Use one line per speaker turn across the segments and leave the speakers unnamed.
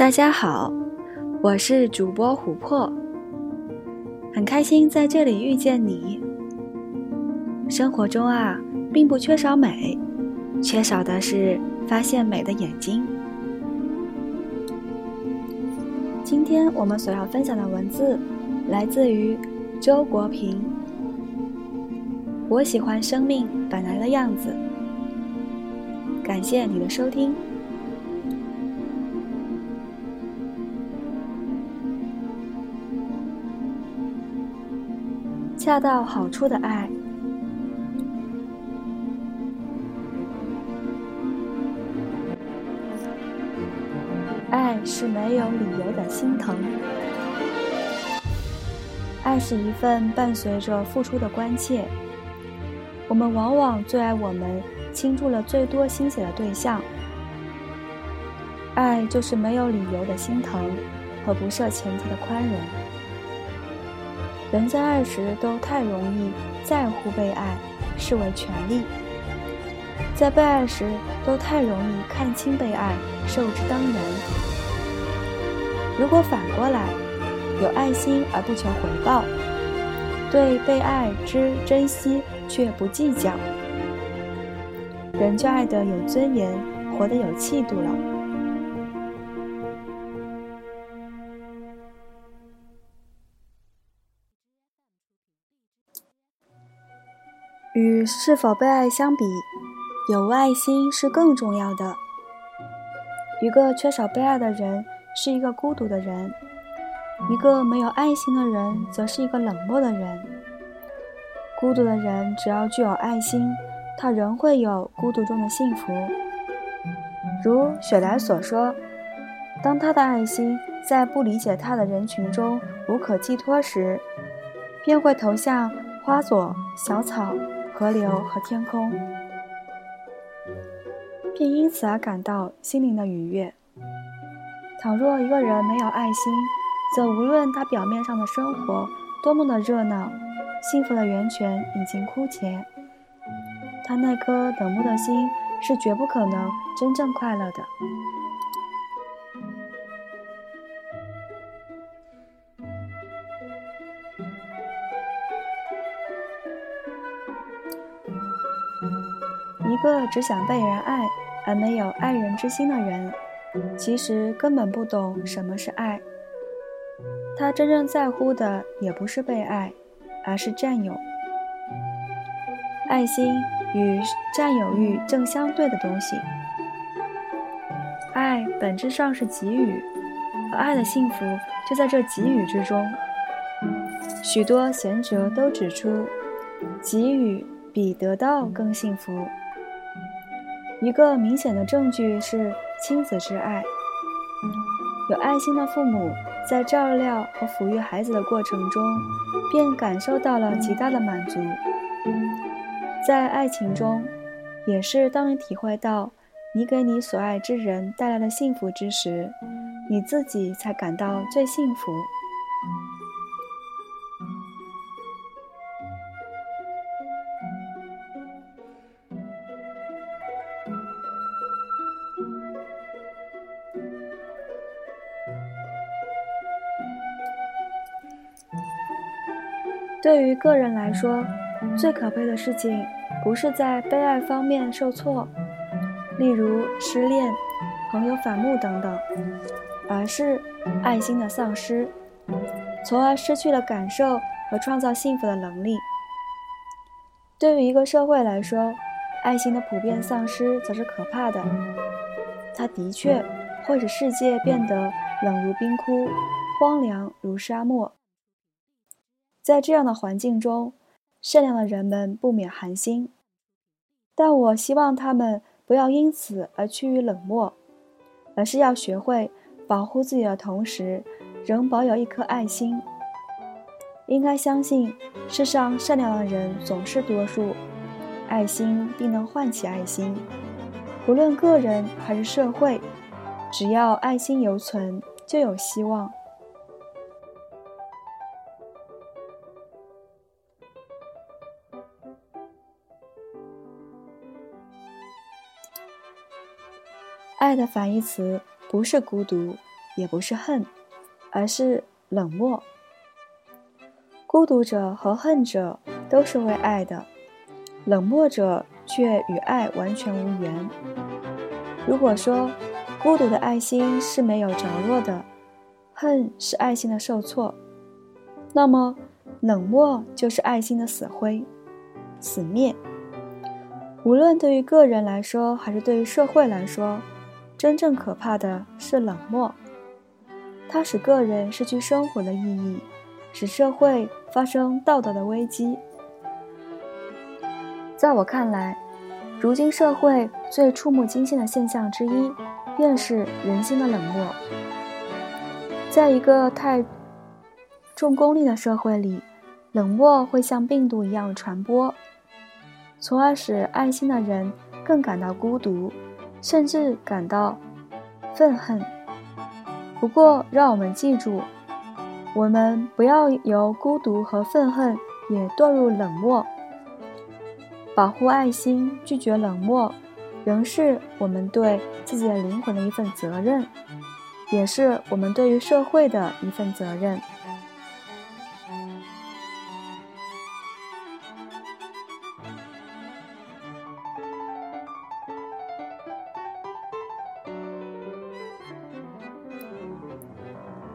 大家好，我是主播琥珀，很开心在这里遇见你。生活中啊，并不缺少美，缺少的是发现美的眼睛。今天我们所要分享的文字来自于周国平。我喜欢生命本来的样子。感谢你的收听。恰到好处的爱，爱是没有理由的心疼，爱是一份伴随着付出的关切。我们往往最爱我们倾注了最多心血的对象，爱就是没有理由的心疼和不设前提的宽容。人在爱时都太容易在乎被爱，视为权利；在被爱时都太容易看清被爱，受之当然。如果反过来，有爱心而不求回报，对被爱之珍惜却不计较，人就爱得有尊严，活得有气度了。与是否被爱相比，有爱心是更重要的。一个缺少被爱的人是一个孤独的人，一个没有爱心的人则是一个冷漠的人。孤独的人只要具有爱心，他仍会有孤独中的幸福。如雪莱所说：“当他的爱心在不理解他的人群中无可寄托时，便会投向花朵、小草。”河流和天空，并因此而感到心灵的愉悦。倘若一个人没有爱心，则无论他表面上的生活多么的热闹，幸福的源泉已经枯竭，他那颗冷漠的心是绝不可能真正快乐的。一个只想被人爱而没有爱人之心的人，其实根本不懂什么是爱。他真正在乎的也不是被爱，而是占有。爱心与占有欲正相对的东西。爱本质上是给予，而爱的幸福就在这给予之中。许多贤哲都指出，给予比得到更幸福。一个明显的证据是亲子之爱。有爱心的父母在照料和抚育孩子的过程中，便感受到了极大的满足。在爱情中，也是当你体会到你给你所爱之人带来了幸福之时，你自己才感到最幸福。对于个人来说，最可悲的事情不是在被爱方面受挫，例如失恋、朋友反目等等，而是爱心的丧失，从而失去了感受和创造幸福的能力。对于一个社会来说，爱心的普遍丧失则是可怕的，它的确会使世界变得冷如冰窟，荒凉如沙漠。在这样的环境中，善良的人们不免寒心，但我希望他们不要因此而趋于冷漠，而是要学会保护自己的同时，仍保有一颗爱心。应该相信，世上善良的人总是多数，爱心必能唤起爱心。不论个人还是社会，只要爱心犹存，就有希望。爱的反义词不是孤独，也不是恨，而是冷漠。孤独者和恨者都是为爱的，冷漠者却与爱完全无缘。如果说孤独的爱心是没有着落的，恨是爱心的受挫，那么冷漠就是爱心的死灰、死灭。无论对于个人来说，还是对于社会来说，真正可怕的是冷漠，它使个人失去生活的意义。使社会发生道德的危机。在我看来，如今社会最触目惊心的现象之一，便是人心的冷漠。在一个太重功利的社会里，冷漠会像病毒一样传播，从而使爱心的人更感到孤独，甚至感到愤恨。不过，让我们记住。我们不要由孤独和愤恨也堕入冷漠，保护爱心，拒绝冷漠，仍是我们对自己的灵魂的一份责任，也是我们对于社会的一份责任。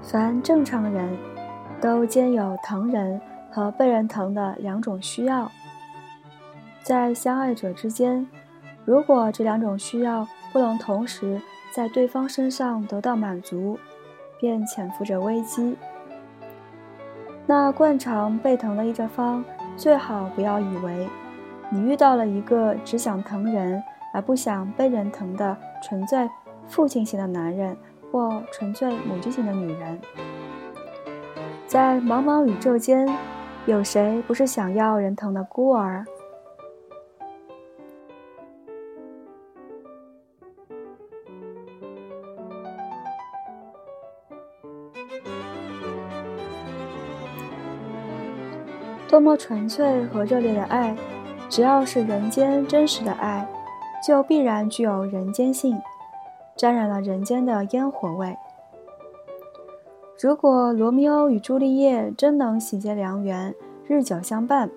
凡正常人都兼有疼人和被人疼的两种需要，在相爱者之间，如果这两种需要不能同时在对方身上得到满足，便潜伏着危机。那惯常被疼的一方，最好不要以为你遇到了一个只想疼人而不想被人疼的纯粹父亲型的男人。或纯粹母亲型的女人，在茫茫宇宙间，有谁不是想要人疼的孤儿？多么纯粹和热烈的爱，只要是人间真实的爱，就必然具有人间性。沾染了人间的烟火味。如果罗密欧与朱丽叶真能喜结良缘，日久相伴，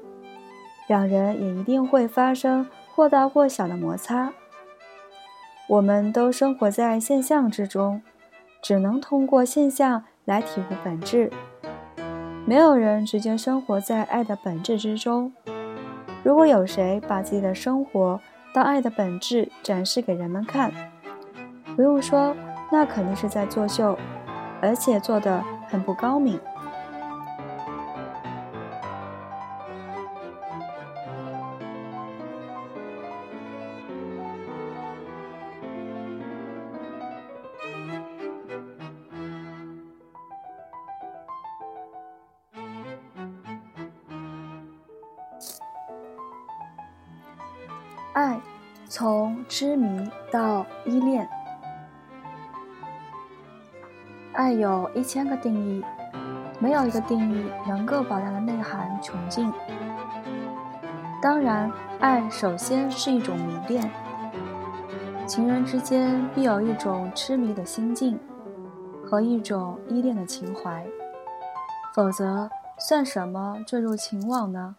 两人也一定会发生或大或小的摩擦。我们都生活在现象之中，只能通过现象来体会本质。没有人直接生活在爱的本质之中。如果有谁把自己的生活当爱的本质展示给人们看，不用说，那肯定是在作秀，而且做的很不高明。爱，从痴迷到依恋。爱有一千个定义，没有一个定义能够把它的内涵穷尽。当然，爱首先是一种迷恋，情人之间必有一种痴迷的心境和一种依恋的情怀，否则算什么坠入情网呢？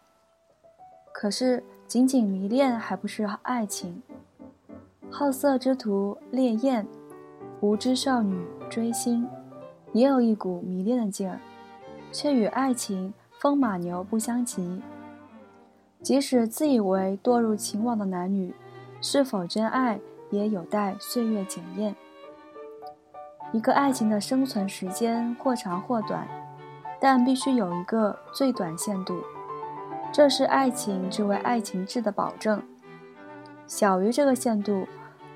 可是，仅仅迷恋还不是爱情。好色之徒烈焰，无知少女追星。也有一股迷恋的劲儿，却与爱情风马牛不相及。即使自以为堕入情网的男女，是否真爱也有待岁月检验。一个爱情的生存时间或长或短，但必须有一个最短限度，这是爱情之为爱情质的保证。小于这个限度，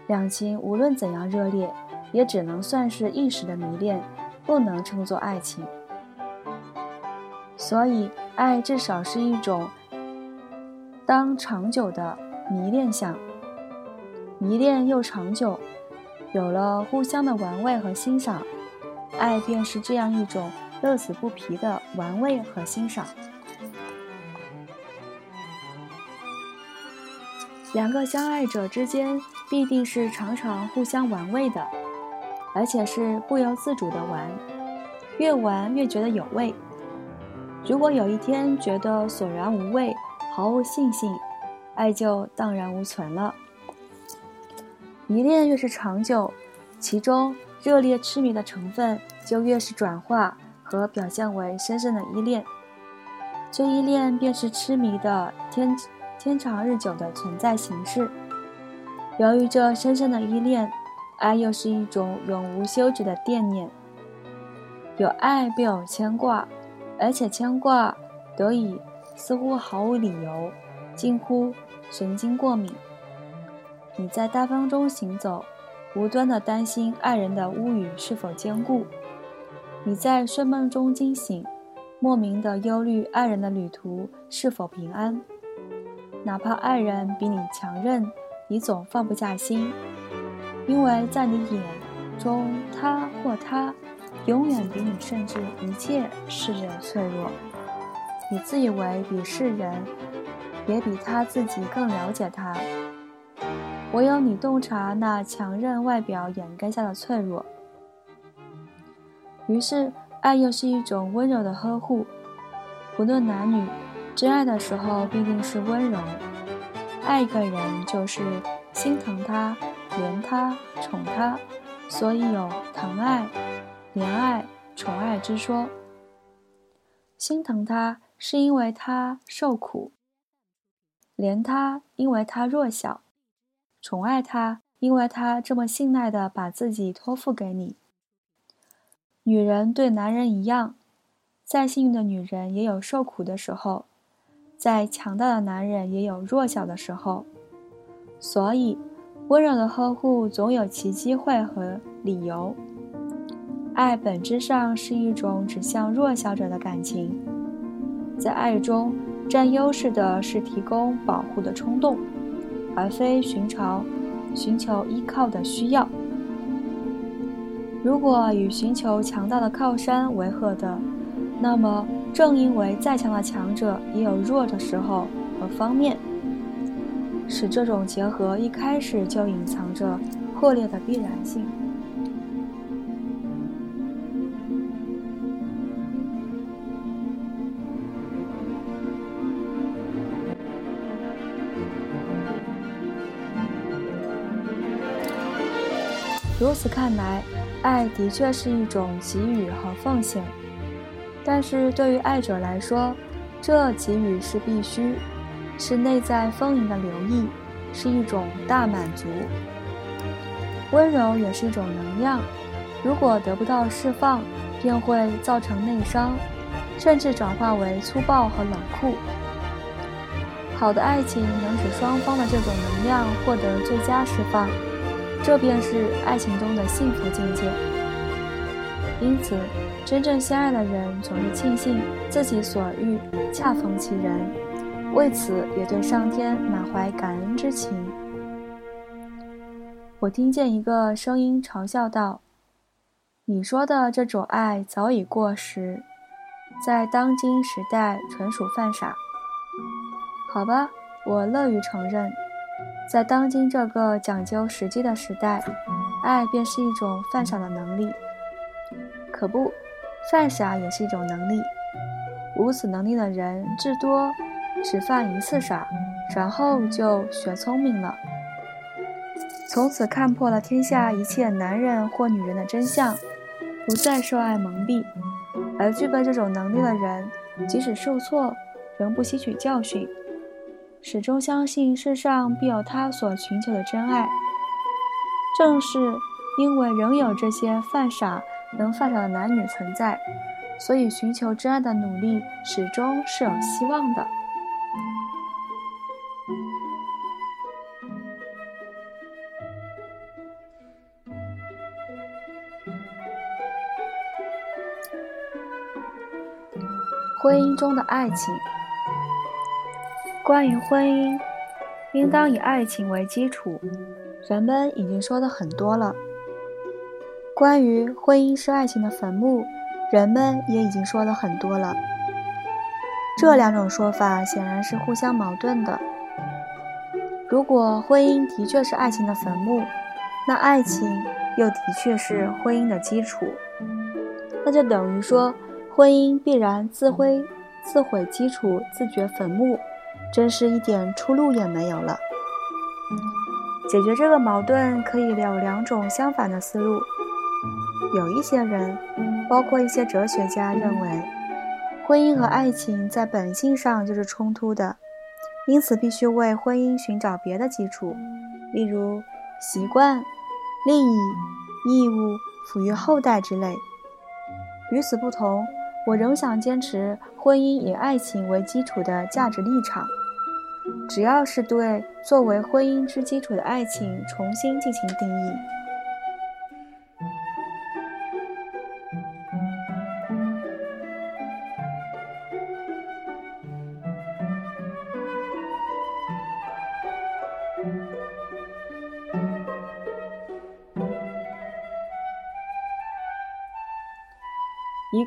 两情无论怎样热烈，也只能算是一时的迷恋。不能称作爱情，所以爱至少是一种当长久的迷恋相，迷恋又长久，有了互相的玩味和欣赏，爱便是这样一种乐此不疲的玩味和欣赏。两个相爱者之间必定是常常互相玩味的。而且是不由自主的玩，越玩越觉得有味。如果有一天觉得索然无味，毫无信心，爱就荡然无存了。迷恋越是长久，其中热烈痴迷的成分就越是转化和表现为深深的依恋。这依恋便是痴迷的天天长日久的存在形式。由于这深深的依恋，爱又是一种永无休止的惦念。有爱便有牵挂。而且牵挂得以似乎毫无理由，近乎神经过敏。你在大风中行走，无端的担心爱人的屋宇是否坚固；你在睡梦中惊醒，莫名的忧虑爱人的旅途是否平安。哪怕爱人比你强韧，你总放不下心，因为在你眼中，他或她。永远比你甚至一切世人脆弱。你自以为比世人，也比他自己更了解他。唯有你洞察那强韧外表掩盖下的脆弱。于是，爱又是一种温柔的呵护。不论男女，真爱的时候必定是温柔。爱一个人就是心疼他、怜他、宠他，所以有疼爱。怜爱、宠爱之说，心疼他是因为他受苦；怜他，因为他弱小；宠爱他，因为他这么信赖的把自己托付给你。女人对男人一样，再幸运的女人也有受苦的时候，再强大的男人也有弱小的时候，所以温柔的呵护总有其机会和理由。爱本质上是一种指向弱小者的感情，在爱中占优势的是提供保护的冲动，而非寻找、寻求依靠的需要。如果与寻求强大的靠山为合的，那么正因为再强的强者也有弱的时候和方面，使这种结合一开始就隐藏着破裂的必然性。如此看来，爱的确是一种给予和奉献，但是对于爱者来说，这给予是必须，是内在丰盈的留意，是一种大满足。温柔也是一种能量，如果得不到释放，便会造成内伤，甚至转化为粗暴和冷酷。好的爱情能使双方的这种能量获得最佳释放。这便是爱情中的幸福境界。因此，真正相爱的人总是庆幸自己所遇恰逢其人，为此也对上天满怀感恩之情。我听见一个声音嘲笑道：“你说的这种爱早已过时，在当今时代纯属犯傻。”好吧，我乐于承认。在当今这个讲究实际的时代，爱便是一种犯傻的能力。可不，犯傻也是一种能力。无此能力的人，至多只犯一次傻，然后就学聪明了，从此看破了天下一切男人或女人的真相，不再受爱蒙蔽。而具备这种能力的人，即使受挫，仍不吸取教训。始终相信世上必有他所寻求的真爱。正是因为仍有这些犯傻能犯傻的男女存在，所以寻求真爱的努力始终是有希望的。婚姻中的爱情。关于婚姻，应当以爱情为基础，人们已经说的很多了。关于婚姻是爱情的坟墓，人们也已经说的很多了。这两种说法显然是互相矛盾的。如果婚姻的确是爱情的坟墓，那爱情又的确是婚姻的基础，那就等于说，婚姻必然自毁、自毁基础、自掘坟墓，真是一点出路也没有了。解决这个矛盾，可以有两种相反的思路。有一些人，包括一些哲学家，认为婚姻和爱情在本性上就是冲突的，因此必须为婚姻寻找别的基础，例如习惯。利益、义务、抚育后代之类。与此不同，我仍想坚持婚姻以爱情为基础的价值立场。只要是对作为婚姻之基础的爱情重新进行定义。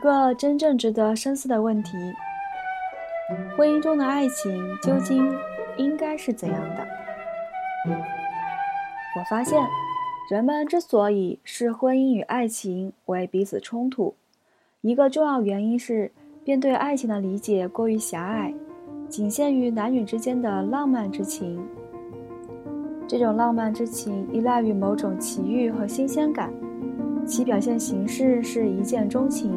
一个真正值得深思的问题：婚姻中的爱情究竟应该是怎样的？我发现，人们之所以视婚姻与爱情为彼此冲突，一个重要原因是便对爱情的理解过于狭隘，仅限于男女之间的浪漫之情。这种浪漫之情依赖于某种奇遇和新鲜感，其表现形式是一见钟情。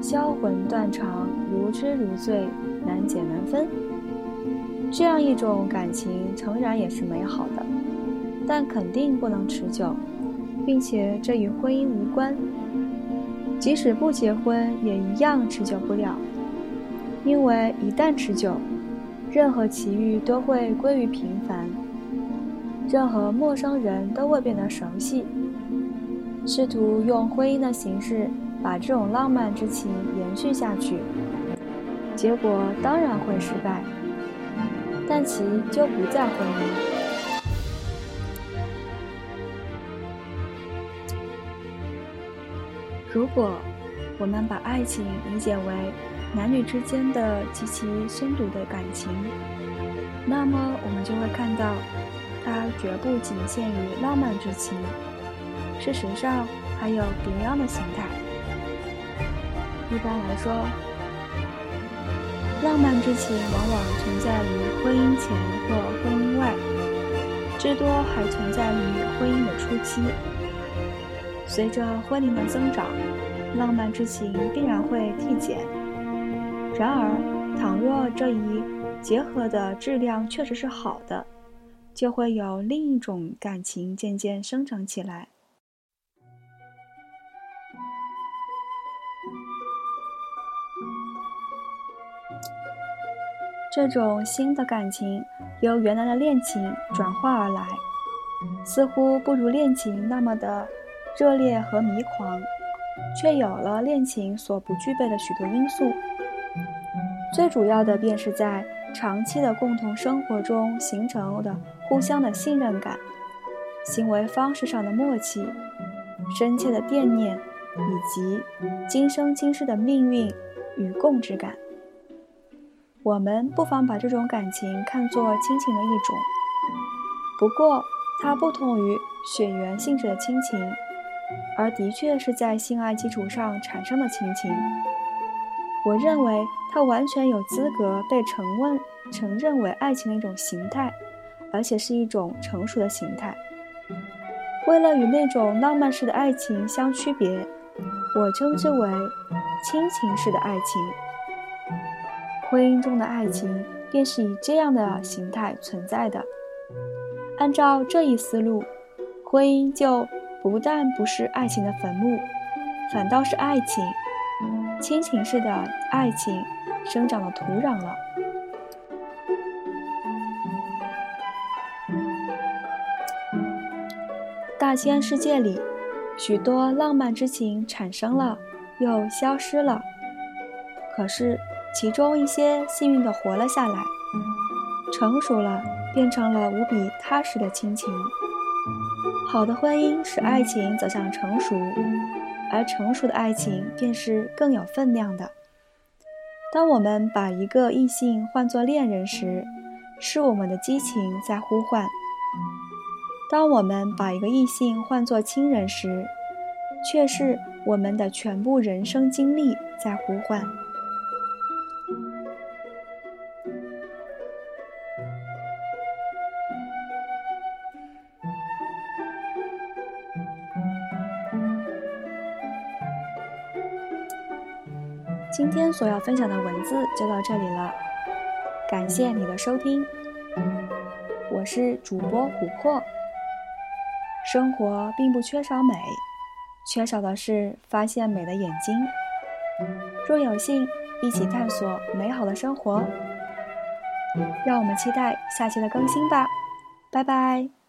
销魂断肠，如痴如醉，难解难分。这样一种感情诚然也是美好的，但肯定不能持久，并且这与婚姻无关。即使不结婚，也一样持久不了。因为一旦持久，任何奇遇都会归于平凡，任何陌生人都会变得熟悉。试图用婚姻的形式。把这种浪漫之情延续下去，结果当然会失败，但其就不再婚姻。如果我们把爱情理解为男女之间的极其深度的感情，那么我们就会看到，它绝不仅限于浪漫之情，事实上还有别样的形态。一般来说，浪漫之情往往存在于婚姻前或婚姻外，至多还存在于婚姻的初期。随着婚龄的增长，浪漫之情必然会递减。然而，倘若这一结合的质量确实是好的，就会有另一种感情渐渐生长起来。这种新的感情由原来的恋情转化而来，似乎不如恋情那么的热烈和迷狂，却有了恋情所不具备的许多因素。最主要的便是在长期的共同生活中形成的互相的信任感、行为方式上的默契、深切的惦念，以及今生今世的命运与共之感。我们不妨把这种感情看作亲情的一种，不过它不同于血缘性质的亲情，而的确是在性爱基础上产生的亲情。我认为它完全有资格被承认承认为爱情的一种形态，而且是一种成熟的形态。为了与那种浪漫式的爱情相区别，我称之为亲情式的爱情。婚姻中的爱情便是以这样的形态存在的。按照这一思路，婚姻就不但不是爱情的坟墓，反倒是爱情、亲情式的爱情生长的土壤了。大千世界里，许多浪漫之情产生了，又消失了。可是。其中一些幸运地活了下来，成熟了，变成了无比踏实的亲情。好的婚姻使爱情走向成熟，而成熟的爱情便是更有分量的。当我们把一个异性唤作恋人时，是我们的激情在呼唤。当我们把一个异性唤作亲人时，却是我们的全部人生经历在呼唤。今天所要分享的文字就到这里了，感谢你的收听，我是主播琥珀。生活并不缺少美，缺少的是发现美的眼睛。若有幸一起探索美好的生活，让我们期待下期的更新吧，拜拜。